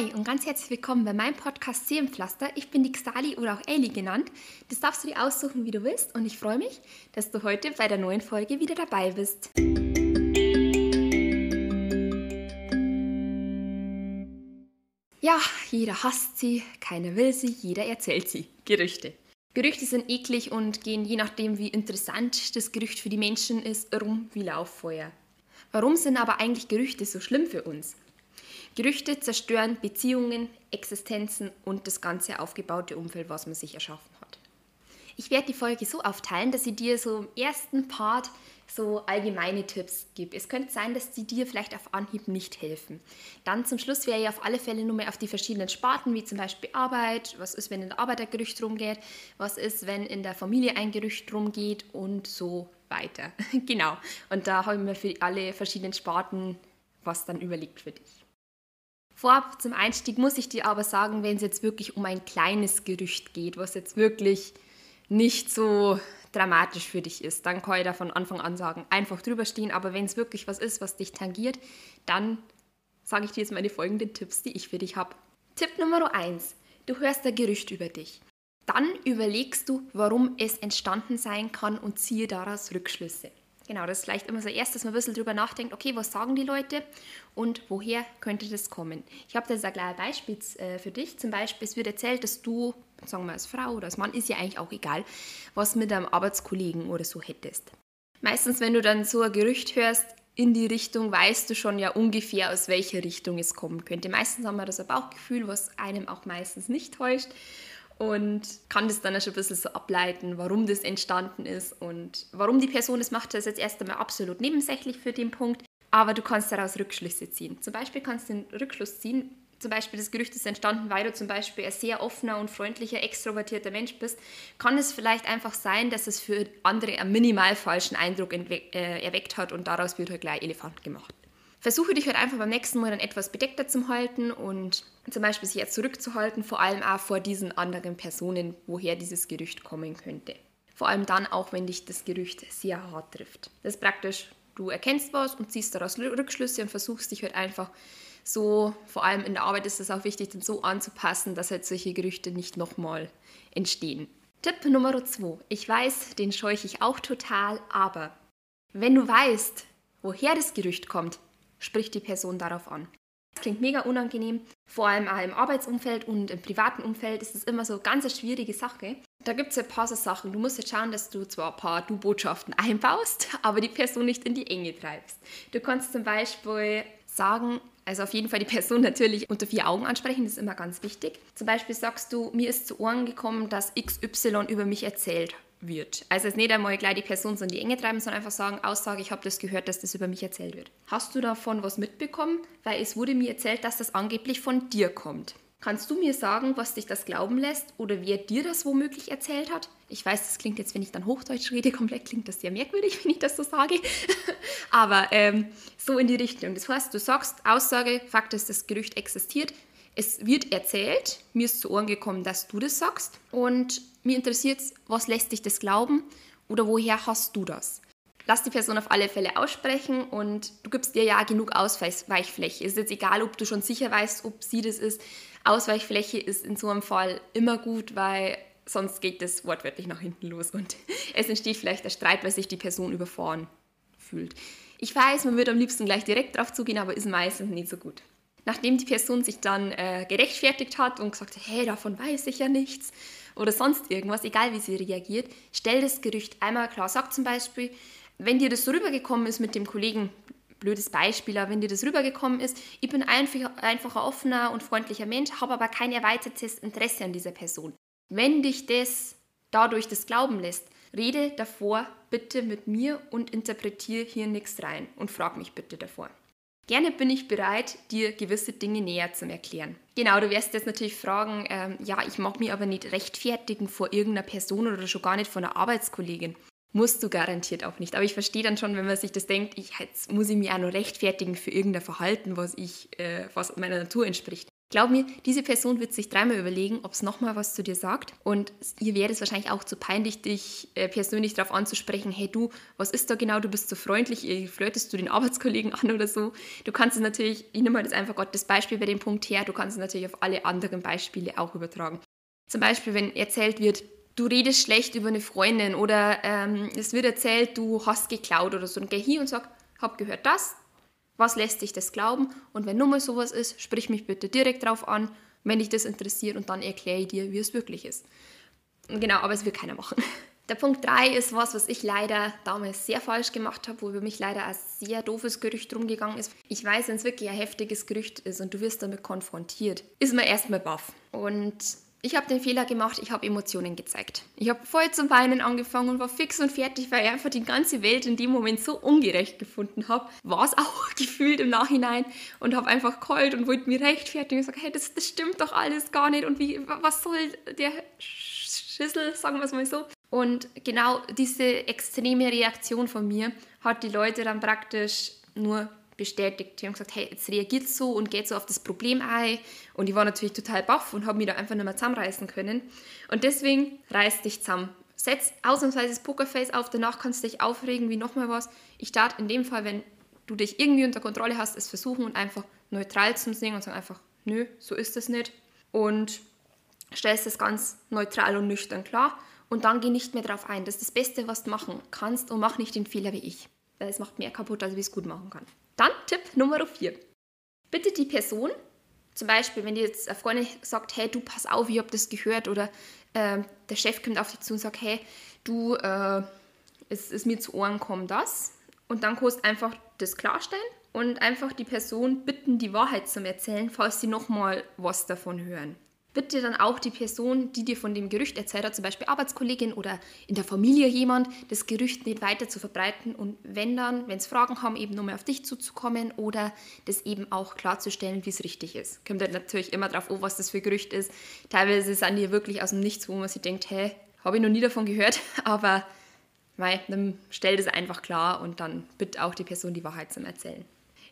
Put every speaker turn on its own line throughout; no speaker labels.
Hi und ganz herzlich willkommen bei meinem Podcast Seelenpflaster. Ich bin die Xali oder auch Ellie genannt. Das darfst du dir aussuchen, wie du willst und ich freue mich, dass du heute bei der neuen Folge wieder dabei bist. Ja, jeder hasst sie, keiner will sie, jeder erzählt sie. Gerüchte. Gerüchte sind eklig und gehen je nachdem, wie interessant das Gerücht für die Menschen ist, rum wie Lauffeuer. Warum sind aber eigentlich Gerüchte so schlimm für uns? Gerüchte zerstören Beziehungen, Existenzen und das ganze aufgebaute Umfeld, was man sich erschaffen hat. Ich werde die Folge so aufteilen, dass ich dir so im ersten Part so allgemeine Tipps gebe. Es könnte sein, dass die dir vielleicht auf Anhieb nicht helfen. Dann zum Schluss werde ich auf alle Fälle nur mehr auf die verschiedenen Sparten, wie zum Beispiel Arbeit, was ist, wenn in der Arbeit ein Gerücht rumgeht, was ist, wenn in der Familie ein Gerücht rumgeht und so weiter. genau. Und da habe ich mir für alle verschiedenen Sparten was dann überlegt für dich. Vorab zum Einstieg muss ich dir aber sagen, wenn es jetzt wirklich um ein kleines Gerücht geht, was jetzt wirklich nicht so dramatisch für dich ist, dann kann ich da von Anfang an sagen, einfach drüber stehen. Aber wenn es wirklich was ist, was dich tangiert, dann sage ich dir jetzt meine folgenden Tipps, die ich für dich habe. Tipp Nummer 1. Du hörst ein Gerücht über dich. Dann überlegst du, warum es entstanden sein kann und ziehe daraus Rückschlüsse. Genau, das ist vielleicht immer so erst, dass man ein bisschen drüber nachdenkt, okay, was sagen die Leute und woher könnte das kommen? Ich habe da jetzt ein Beispiel äh, für dich. Zum Beispiel, es wird erzählt, dass du, sagen wir als Frau oder als Mann, ist ja eigentlich auch egal, was mit einem Arbeitskollegen oder so hättest. Meistens, wenn du dann so ein Gerücht hörst, in die Richtung weißt du schon ja ungefähr, aus welcher Richtung es kommen könnte. Meistens haben wir das Bauchgefühl, was einem auch meistens nicht täuscht und kann das dann auch schon ein bisschen so ableiten, warum das entstanden ist und warum die Person das macht, das ist jetzt erst einmal absolut nebensächlich für den Punkt, aber du kannst daraus Rückschlüsse ziehen. Zum Beispiel kannst du den Rückschluss ziehen, zum Beispiel das Gerücht ist entstanden, weil du zum Beispiel ein sehr offener und freundlicher, extrovertierter Mensch bist, kann es vielleicht einfach sein, dass es für andere einen minimal falschen Eindruck äh, erweckt hat und daraus wird halt gleich Elefant gemacht versuche dich halt einfach beim nächsten Mal dann etwas bedeckter zu halten und zum Beispiel sich jetzt zurückzuhalten, vor allem auch vor diesen anderen Personen, woher dieses Gerücht kommen könnte. Vor allem dann auch, wenn dich das Gerücht sehr hart trifft. Das ist praktisch, du erkennst was und ziehst daraus Rückschlüsse und versuchst dich halt einfach so, vor allem in der Arbeit ist es auch wichtig, dann so anzupassen, dass halt solche Gerüchte nicht nochmal entstehen. Tipp Nummer 2. Ich weiß, den scheuche ich auch total, aber wenn du weißt, woher das Gerücht kommt, spricht die Person darauf an. Das klingt mega unangenehm, vor allem auch im Arbeitsumfeld und im privaten Umfeld ist es immer so eine ganz schwierige Sache. Da gibt es ein paar so Sachen. Du musst jetzt schauen, dass du zwar ein paar Du-Botschaften einbaust, aber die Person nicht in die Enge treibst. Du kannst zum Beispiel sagen, also auf jeden Fall die Person natürlich unter vier Augen ansprechen, das ist immer ganz wichtig. Zum Beispiel sagst du, mir ist zu Ohren gekommen, dass XY über mich erzählt wird. Also es nicht einmal gleich die Person so in die Enge treiben, sondern einfach sagen, Aussage, ich habe das gehört, dass das über mich erzählt wird. Hast du davon was mitbekommen? Weil es wurde mir erzählt, dass das angeblich von dir kommt. Kannst du mir sagen, was dich das glauben lässt oder wer dir das womöglich erzählt hat? Ich weiß, das klingt jetzt, wenn ich dann Hochdeutsch rede, komplett klingt das sehr merkwürdig, wenn ich das so sage. Aber ähm, so in die Richtung. Das heißt, du sagst Aussage, Fakt ist, das Gerücht existiert. Es wird erzählt, mir ist zu Ohren gekommen, dass du das sagst. Und mir interessiert, was lässt dich das glauben oder woher hast du das? Lass die Person auf alle Fälle aussprechen und du gibst dir ja genug Ausweichfläche. Es ist jetzt egal, ob du schon sicher weißt, ob sie das ist. Ausweichfläche ist in so einem Fall immer gut, weil sonst geht das wortwörtlich nach hinten los und es entsteht vielleicht der Streit, weil sich die Person überfahren fühlt. Ich weiß, man würde am liebsten gleich direkt drauf zugehen, aber ist meistens nicht so gut. Nachdem die Person sich dann äh, gerechtfertigt hat und gesagt hat, hey, davon weiß ich ja nichts, oder sonst irgendwas, egal wie sie reagiert, stell das Gerücht einmal klar. Sag zum Beispiel, wenn dir das so rübergekommen ist mit dem Kollegen, blödes Beispiel, aber wenn dir das rübergekommen ist, ich bin einfach, einfach ein offener und freundlicher Mensch, habe aber kein erweitertes Interesse an dieser Person. Wenn dich das dadurch das glauben lässt, rede davor bitte mit mir und interpretiere hier nichts rein und frag mich bitte davor. Gerne bin ich bereit, dir gewisse Dinge näher zu erklären. Genau, du wirst jetzt natürlich fragen, ähm, ja, ich mag mich aber nicht rechtfertigen vor irgendeiner Person oder schon gar nicht vor einer Arbeitskollegin. Musst du garantiert auch nicht. Aber ich verstehe dann schon, wenn man sich das denkt, ich, jetzt muss ich mich auch noch rechtfertigen für irgendein Verhalten, was, ich, äh, was meiner Natur entspricht. Glaub mir, diese Person wird sich dreimal überlegen, ob es nochmal was zu dir sagt. Und ihr wäre es wahrscheinlich auch zu peinlich, dich äh, persönlich darauf anzusprechen, hey du, was ist da genau, du bist so freundlich, flirtest du den Arbeitskollegen an oder so. Du kannst es natürlich, ich nehme mal das einfach Gott das Beispiel bei dem Punkt her, du kannst es natürlich auf alle anderen Beispiele auch übertragen. Zum Beispiel, wenn erzählt wird, du redest schlecht über eine Freundin oder ähm, es wird erzählt, du hast geklaut oder so, dann geh hier und sag, hab gehört das, was lässt sich das glauben? Und wenn nur mal sowas ist, sprich mich bitte direkt drauf an, wenn dich das interessiert und dann erkläre ich dir, wie es wirklich ist. Genau, aber es wird keiner machen. Der Punkt 3 ist was, was ich leider damals sehr falsch gemacht habe, wo über mich leider ein sehr doofes Gerücht rumgegangen ist. Ich weiß, wenn es wirklich ein heftiges Gerücht ist und du wirst damit konfrontiert, ist man erstmal baff. Und ich habe den Fehler gemacht, ich habe Emotionen gezeigt. Ich habe voll zum Weinen angefangen und war fix und fertig, weil ich einfach die ganze Welt in dem Moment so ungerecht gefunden habe. War es auch gefühlt im Nachhinein und habe einfach kalt und wollte mir rechtfertigen und gesagt, hey, das, das stimmt doch alles gar nicht und wie, was soll der Schüssel, sagen wir es mal so. Und genau diese extreme Reaktion von mir hat die Leute dann praktisch nur bestätigt. Die haben gesagt, hey, jetzt reagiert so und geht so auf das Problem ein. Und ich war natürlich total baff und habe mich da einfach nicht mehr zusammenreißen können. Und deswegen reiß dich zusammen. Setz ausnahmsweise das Pokerface auf, danach kannst du dich aufregen wie nochmal was. Ich starte in dem Fall, wenn du dich irgendwie unter Kontrolle hast, es versuchen und einfach neutral zu singen und sagen einfach, nö, so ist es nicht. Und stellst es ganz neutral und nüchtern klar und dann geh nicht mehr drauf ein. Das ist das Beste, was du machen kannst und mach nicht den Fehler wie ich. Weil es macht mehr kaputt, als wie es gut machen kann. Dann Tipp Nummer 4. Bitte die Person, zum Beispiel, wenn dir jetzt eine Freundin sagt, hey, du pass auf, ich habe das gehört, oder äh, der Chef kommt auf dich zu und sagt, hey, du, äh, es ist mir zu Ohren kommen das. Und dann kannst du einfach das klarstellen und einfach die Person bitten, die Wahrheit zu erzählen, falls sie nochmal was davon hören wird dir dann auch die Person, die dir von dem Gerücht erzählt hat, zum Beispiel Arbeitskollegin oder in der Familie jemand, das Gerücht nicht weiter zu verbreiten und wenn dann, wenn es Fragen haben, eben nochmal auf dich zuzukommen oder das eben auch klarzustellen, wie es richtig ist. Kommt halt natürlich immer darauf an, was das für Gerücht ist. Teilweise sind die wirklich aus dem Nichts, wo man sich denkt, hä, habe ich noch nie davon gehört, aber mei, dann stell das einfach klar und dann bitte auch die Person die Wahrheit zum Erzählen.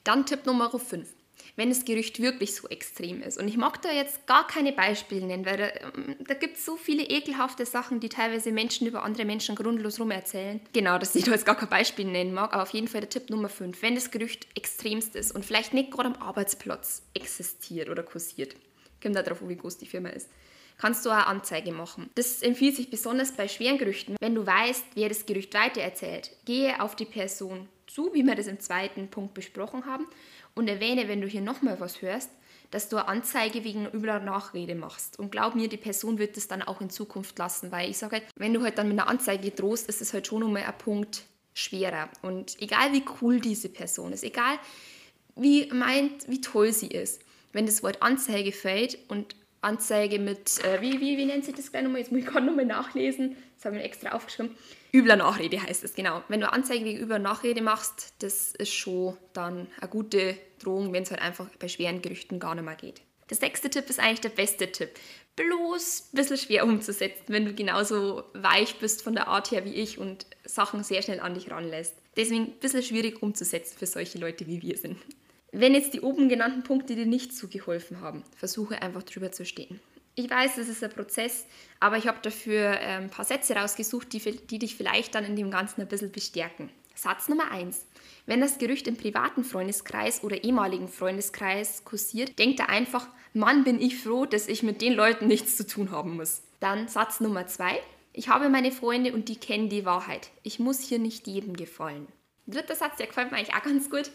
Dann Tipp Nummer 5 wenn das Gerücht wirklich so extrem ist. Und ich mag da jetzt gar keine Beispiele nennen, weil da, ähm, da gibt es so viele ekelhafte Sachen, die teilweise Menschen über andere Menschen grundlos rum erzählen. Genau, dass ich da jetzt gar kein Beispiel nennen mag, aber auf jeden Fall der Tipp Nummer 5. Wenn das Gerücht extremst ist und vielleicht nicht gerade am Arbeitsplatz existiert oder kursiert, kommt da drauf, wie groß die Firma ist, kannst du eine Anzeige machen. Das empfiehlt sich besonders bei schweren Gerüchten. Wenn du weißt, wer das Gerücht weitererzählt, gehe auf die Person zu, wie wir das im zweiten Punkt besprochen haben, und erwähne, wenn du hier nochmal was hörst, dass du eine Anzeige wegen übler Nachrede machst. Und glaub mir, die Person wird das dann auch in Zukunft lassen, weil ich sage halt, wenn du halt dann mit einer Anzeige drohst, ist es halt schon nochmal ein Punkt schwerer. Und egal wie cool diese Person ist, egal wie meint, wie toll sie ist, wenn das Wort Anzeige fällt und Anzeige mit, äh, wie, wie, wie nennt sich das gleich nochmal? Jetzt muss ich gerade nochmal nachlesen. Das habe ich extra aufgeschrieben. Übler Nachrede heißt es, genau. Wenn du Anzeige wegen übler Nachrede machst, das ist schon dann eine gute Drohung, wenn es halt einfach bei schweren Gerüchten gar nicht mehr geht. Der sechste Tipp ist eigentlich der beste Tipp. Bloß ein bisschen schwer umzusetzen, wenn du genauso weich bist von der Art her wie ich und Sachen sehr schnell an dich ranlässt. Deswegen ein bisschen schwierig umzusetzen für solche Leute wie wir sind. Wenn jetzt die oben genannten Punkte dir nicht zugeholfen haben, versuche einfach drüber zu stehen. Ich weiß, es ist ein Prozess, aber ich habe dafür ähm, ein paar Sätze rausgesucht, die, die dich vielleicht dann in dem Ganzen ein bisschen bestärken. Satz Nummer 1. Wenn das Gerücht im privaten Freundeskreis oder ehemaligen Freundeskreis kursiert, denkt er einfach, Mann, bin ich froh, dass ich mit den Leuten nichts zu tun haben muss. Dann Satz Nummer 2. Ich habe meine Freunde und die kennen die Wahrheit. Ich muss hier nicht jedem gefallen. Dritter Satz, der gefällt mir eigentlich auch ganz gut.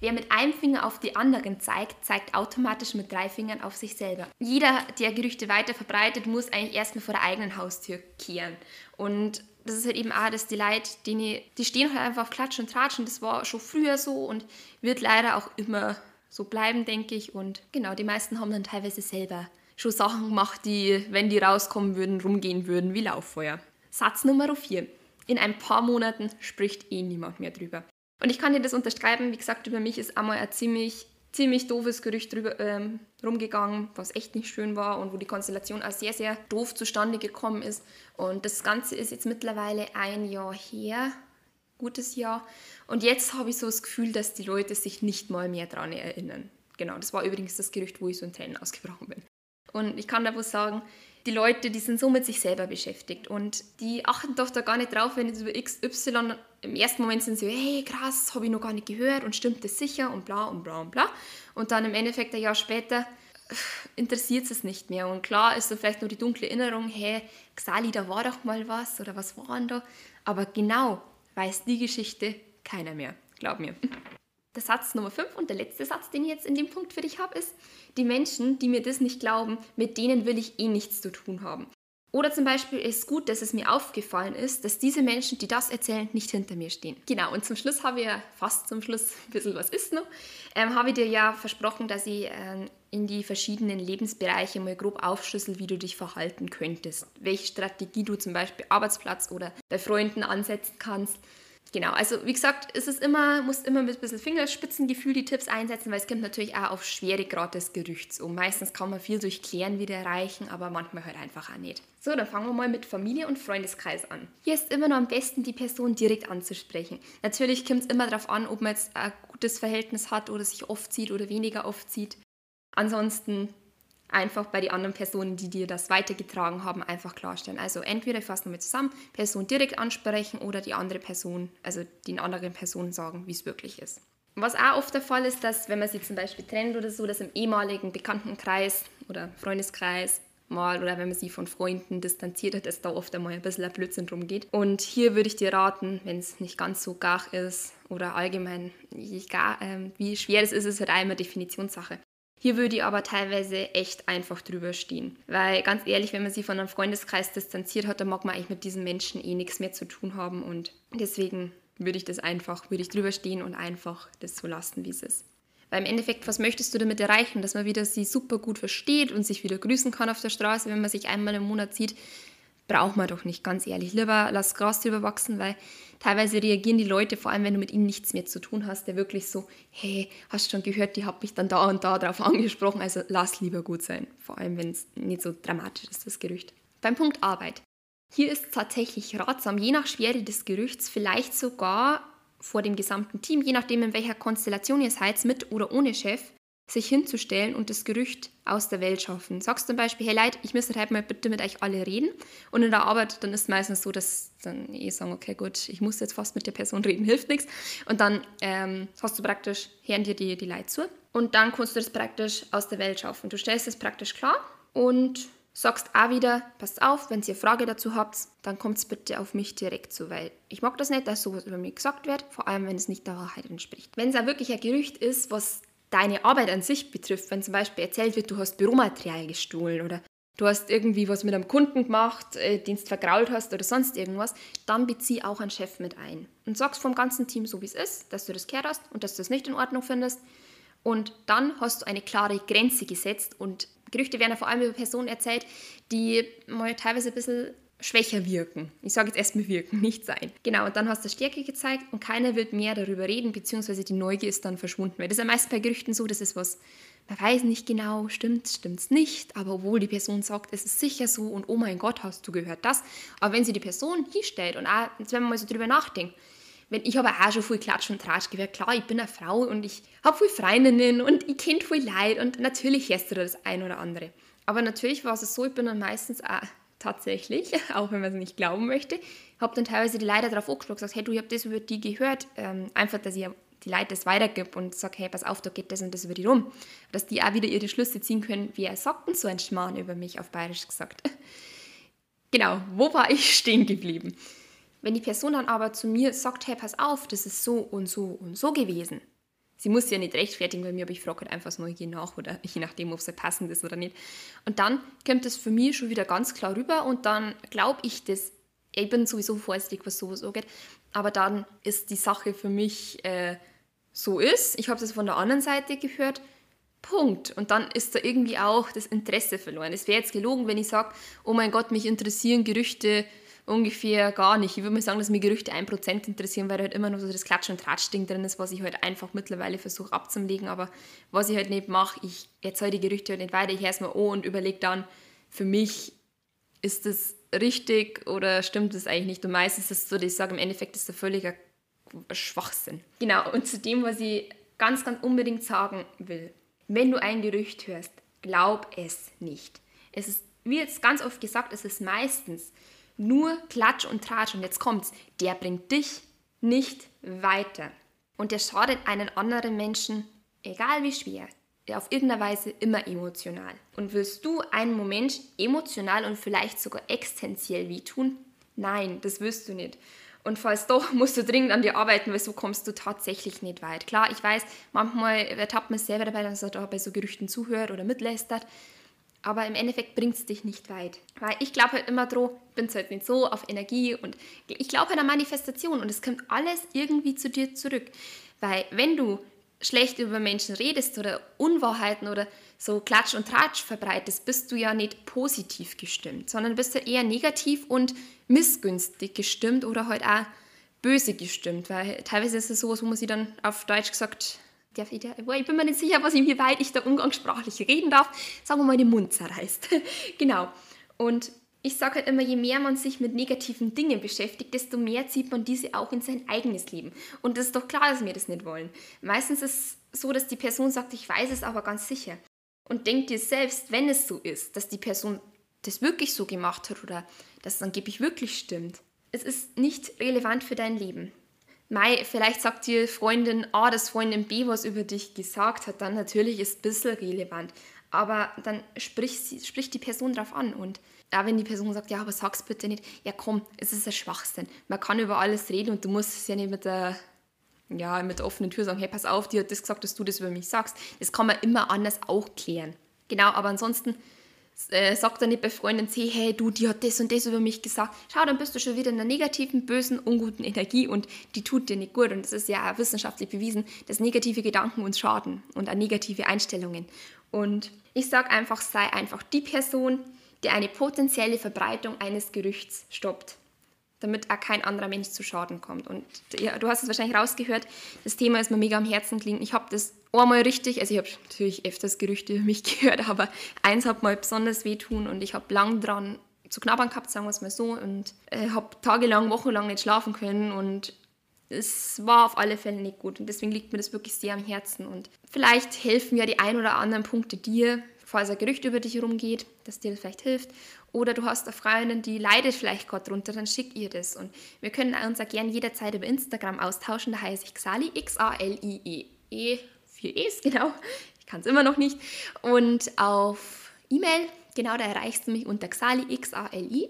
Wer mit einem Finger auf die anderen zeigt, zeigt automatisch mit drei Fingern auf sich selber. Jeder, der Gerüchte weiter verbreitet, muss eigentlich erstmal vor der eigenen Haustür kehren. Und das ist halt eben auch, dass die Leute, die, die stehen halt einfach auf Klatsch und Tratsch und das war schon früher so und wird leider auch immer so bleiben, denke ich. Und genau, die meisten haben dann teilweise selber schon Sachen gemacht, die, wenn die rauskommen würden, rumgehen würden wie Lauffeuer. Satz Nummer 4. In ein paar Monaten spricht eh niemand mehr drüber. Und ich kann dir das unterschreiben, wie gesagt, über mich ist einmal ein ziemlich, ziemlich doofes Gerücht drüber, ähm, rumgegangen, was echt nicht schön war und wo die Konstellation auch sehr, sehr doof zustande gekommen ist. Und das Ganze ist jetzt mittlerweile ein Jahr her, gutes Jahr. Und jetzt habe ich so das Gefühl, dass die Leute sich nicht mal mehr daran erinnern. Genau, das war übrigens das Gerücht, wo ich so in Tränen ausgebrochen bin. Und ich kann da wohl sagen, die Leute, die sind so mit sich selber beschäftigt und die achten doch da gar nicht drauf, wenn es über XY im ersten Moment sind sie, hey krass, habe ich noch gar nicht gehört und stimmt das sicher und bla und bla und bla. Und dann im Endeffekt ein Jahr später interessiert es nicht mehr. Und klar ist da vielleicht nur die dunkle Erinnerung, hey, Xali, da war doch mal was oder was war denn da? Aber genau weiß die Geschichte keiner mehr, glaub mir. Der Satz Nummer 5 und der letzte Satz, den ich jetzt in dem Punkt für dich habe, ist, die Menschen, die mir das nicht glauben, mit denen will ich eh nichts zu tun haben. Oder zum Beispiel ist gut, dass es mir aufgefallen ist, dass diese Menschen, die das erzählen, nicht hinter mir stehen. Genau, und zum Schluss habe ich ja, fast zum Schluss, ein bisschen was ist noch, ähm, habe ich dir ja versprochen, dass ich ähm, in die verschiedenen Lebensbereiche mal grob aufschlüssel, wie du dich verhalten könntest. Welche Strategie du zum Beispiel Arbeitsplatz oder bei Freunden ansetzen kannst. Genau, also wie gesagt, es ist immer, musst immer mit ein bisschen Fingerspitzengefühl die Tipps einsetzen, weil es kommt natürlich auch auf Schweregrad des Gerüchts um. Meistens kann man viel durch Klären wieder erreichen, aber manchmal halt einfach auch nicht. So, dann fangen wir mal mit Familie und Freundeskreis an. Hier ist immer noch am besten, die Person direkt anzusprechen. Natürlich kommt es immer darauf an, ob man jetzt ein gutes Verhältnis hat oder sich oft sieht oder weniger oft sieht. Ansonsten einfach bei den anderen Personen, die dir das weitergetragen haben, einfach klarstellen. Also entweder fassen wir zusammen, Person direkt ansprechen oder die andere Person, also den anderen Personen sagen, wie es wirklich ist. Was auch oft der Fall ist, dass wenn man sich zum Beispiel trennt oder so, dass im ehemaligen Bekanntenkreis oder Freundeskreis mal oder wenn man sie von Freunden distanziert hat, dass da oft einmal ein bisschen ein Blödsinn drum geht. Und hier würde ich dir raten, wenn es nicht ganz so gar ist oder allgemein, gar, äh, wie schwer es ist, ist halt einmal Definitionssache. Hier würde ich aber teilweise echt einfach drüber stehen. Weil ganz ehrlich, wenn man sich von einem Freundeskreis distanziert hat, dann mag man eigentlich mit diesen Menschen eh nichts mehr zu tun haben. Und deswegen würde ich das einfach, würde ich drüber stehen und einfach das so lassen, wie es ist. Weil im Endeffekt, was möchtest du damit erreichen? Dass man wieder sie super gut versteht und sich wieder grüßen kann auf der Straße, wenn man sich einmal im Monat sieht braucht man doch nicht, ganz ehrlich. Lieber lass Gras drüber wachsen, weil teilweise reagieren die Leute, vor allem wenn du mit ihnen nichts mehr zu tun hast, der wirklich so, hey, hast schon gehört, die hat mich dann da und da drauf angesprochen, also lass lieber gut sein. Vor allem, wenn es nicht so dramatisch ist, das Gerücht. Beim Punkt Arbeit. Hier ist tatsächlich ratsam, je nach Schwere des Gerüchts, vielleicht sogar vor dem gesamten Team, je nachdem in welcher Konstellation ihr seid, mit oder ohne Chef, sich hinzustellen und das Gerücht aus der Welt schaffen. Sagst zum Beispiel, hey Leute, ich müsste heute mal bitte mit euch alle reden. Und in der Arbeit, dann ist es meistens so, dass dann eh sagen, okay, gut, ich muss jetzt fast mit der Person reden, hilft nichts. Und dann ähm, hast du praktisch, hören dir die, die Leute zu. Und dann kannst du das praktisch aus der Welt schaffen. Du stellst es praktisch klar und sagst auch wieder, passt auf, wenn ihr eine Frage dazu habt, dann kommt es bitte auf mich direkt zu, weil ich mag das nicht, dass sowas über mich gesagt wird, vor allem wenn es nicht der Wahrheit entspricht. Wenn es auch wirklich ein Gerücht ist, was deine Arbeit an sich betrifft, wenn zum Beispiel erzählt wird, du hast Büromaterial gestohlen oder du hast irgendwie was mit einem Kunden gemacht, äh, den du vergrault hast oder sonst irgendwas, dann bezieh auch einen Chef mit ein und sagst vom ganzen Team so, wie es ist, dass du das gehört hast und dass du das nicht in Ordnung findest. Und dann hast du eine klare Grenze gesetzt und Gerüchte werden ja vor allem über Personen erzählt, die mal teilweise ein bisschen schwächer wirken. Ich sage jetzt erstmal wirken, nicht sein. Genau, und dann hast du Stärke gezeigt und keiner wird mehr darüber reden, beziehungsweise die Neugier ist dann verschwunden. Weil das ist ja meist bei Gerüchten so, das ist was, man weiß nicht genau, stimmt, stimmt es nicht, aber obwohl die Person sagt, es ist sicher so und oh mein Gott, hast du gehört das. Aber wenn sie die Person hinstellt und auch, jetzt wenn man mal so drüber nachdenkt, wenn ich habe auch schon viel Klatsch und Tratsch gehört. Klar, ich bin eine Frau und ich habe viel Freundinnen und ich kenne viel Leid und natürlich hörst du das ein oder andere. Aber natürlich war es so, ich bin dann meistens auch tatsächlich, auch wenn man es nicht glauben möchte. Habe dann teilweise die Leute darauf angesprochen, gesagt, hey, du, ich habe das über die gehört. Ähm, einfach, dass ich die Leute das weitergebe und sage, hey, pass auf, da geht das und das über die rum. Dass die auch wieder ihre Schlüsse ziehen können, wie er sagt denn so ein Schmarrn über mich, auf Bayerisch gesagt. genau, wo war ich stehen geblieben? Wenn die Person dann aber zu mir sagt, hey, pass auf, das ist so und so und so gewesen, sie muss ja nicht rechtfertigen bei mir, aber ich frage halt einfach mal je nach oder je nachdem, ob es halt passend ist oder nicht. Und dann kommt das für mich schon wieder ganz klar rüber und dann glaube ich das. Ich bin sowieso vorsichtig, was sowas angeht, aber dann ist die Sache für mich äh, so ist. Ich habe das von der anderen Seite gehört. Punkt. Und dann ist da irgendwie auch das Interesse verloren. Es wäre jetzt gelogen, wenn ich sage, oh mein Gott, mich interessieren Gerüchte ungefähr gar nicht. Ich würde mal sagen, dass mich Gerüchte 1% interessieren, weil halt immer noch so das Klatsch- und Tratsch-Ding drin ist, was ich halt einfach mittlerweile versuche abzulegen. Aber was ich halt nicht mache, ich erzähle die Gerüchte halt nicht weiter, ich höre es mir an und überlege dann, für mich ist das richtig oder stimmt das eigentlich nicht. Und meistens ist es so, dass ich sage, im Endeffekt ist das völliger Schwachsinn. Genau, und zu dem, was ich ganz, ganz unbedingt sagen will. wenn du ein Gerücht hörst, glaub es nicht. Es ist, wie jetzt ganz oft gesagt, es ist meistens nur Klatsch und Tratsch und jetzt kommt's, der bringt dich nicht weiter. Und der schadet einen anderen Menschen, egal wie schwer, auf irgendeine Weise immer emotional. Und willst du einen Moment emotional und vielleicht sogar existenziell wehtun? Nein, das willst du nicht. Und falls doch, musst du dringend an dir arbeiten, weil so kommst du tatsächlich nicht weit. Klar, ich weiß, manchmal ertappt man selber dabei, dass da bei so Gerüchten zuhört oder mitlästert. Aber im Endeffekt bringt es dich nicht weit. Weil ich glaube halt immer dran, ich bin halt nicht so auf Energie und ich glaube halt an Manifestation und es kommt alles irgendwie zu dir zurück. Weil wenn du schlecht über Menschen redest oder Unwahrheiten oder so Klatsch und Tratsch verbreitest, bist du ja nicht positiv gestimmt, sondern bist du eher negativ und missgünstig gestimmt oder halt auch böse gestimmt, weil teilweise ist es so, wo man sie dann auf Deutsch gesagt, darf ich, ich bin mir nicht sicher, was wie weit ich da umgangssprachlich reden darf, sagen wir mal, den Mund zerreißt. genau. Und ich sage halt immer, je mehr man sich mit negativen Dingen beschäftigt, desto mehr zieht man diese auch in sein eigenes Leben. Und das ist doch klar, dass wir das nicht wollen. Meistens ist es so, dass die Person sagt, ich weiß es aber ganz sicher. Und denkt dir selbst, wenn es so ist, dass die Person das wirklich so gemacht hat oder dass es angeblich wirklich stimmt, es ist nicht relevant für dein Leben. Mai, vielleicht sagt dir Freundin A, dass Freundin B was über dich gesagt hat, dann natürlich ist es ein bisschen relevant. Aber dann spricht, spricht die Person darauf an und auch wenn die Person sagt, ja, aber sag's bitte nicht, ja komm, es ist ein Schwachsinn. Man kann über alles reden und du musst es ja nicht mit der, ja, mit der offenen Tür sagen, hey, pass auf, die hat das gesagt, dass du das über mich sagst. Das kann man immer anders auch klären. Genau, aber ansonsten äh, sagt er nicht bei Freunden, hey, du, die hat das und das über mich gesagt. Schau, dann bist du schon wieder in einer negativen, bösen, unguten Energie und die tut dir nicht gut. Und das ist ja auch wissenschaftlich bewiesen, dass negative Gedanken uns schaden und auch negative Einstellungen. Und ich sage einfach, sei einfach die Person, die eine potenzielle Verbreitung eines Gerüchts stoppt, damit auch kein anderer Mensch zu Schaden kommt. Und ja, du hast es wahrscheinlich rausgehört, das Thema ist mir mega am Herzen gelegen. Ich habe das einmal richtig, also ich habe natürlich öfters Gerüchte über mich gehört, aber eins hat mal besonders wehtun und ich habe lang dran zu knabbern gehabt, sagen wir es mal so, und äh, habe tagelang, wochenlang nicht schlafen können und es war auf alle Fälle nicht gut und deswegen liegt mir das wirklich sehr am Herzen und vielleicht helfen ja die ein oder anderen Punkte dir, falls ein Gerücht über dich herumgeht, dass dir das vielleicht hilft. Oder du hast eine Freundin, die leidet vielleicht gerade drunter, dann schick ihr das. Und wir können uns auch gerne jederzeit über Instagram austauschen. Da heiße ich Xali, X-A-L-I-E. E, vier E's, genau. Ich kann es immer noch nicht. Und auf E-Mail, genau, da erreichst du mich unter Xali, X-A-L-I,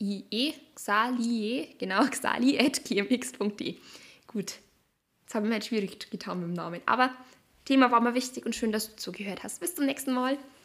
I-E, Xalie, genau, xali at gmx.de. Gut, jetzt haben wir jetzt schwierig getan mit dem Namen. Aber Thema war mir wichtig und schön, dass du zugehört hast. Bis zum nächsten Mal.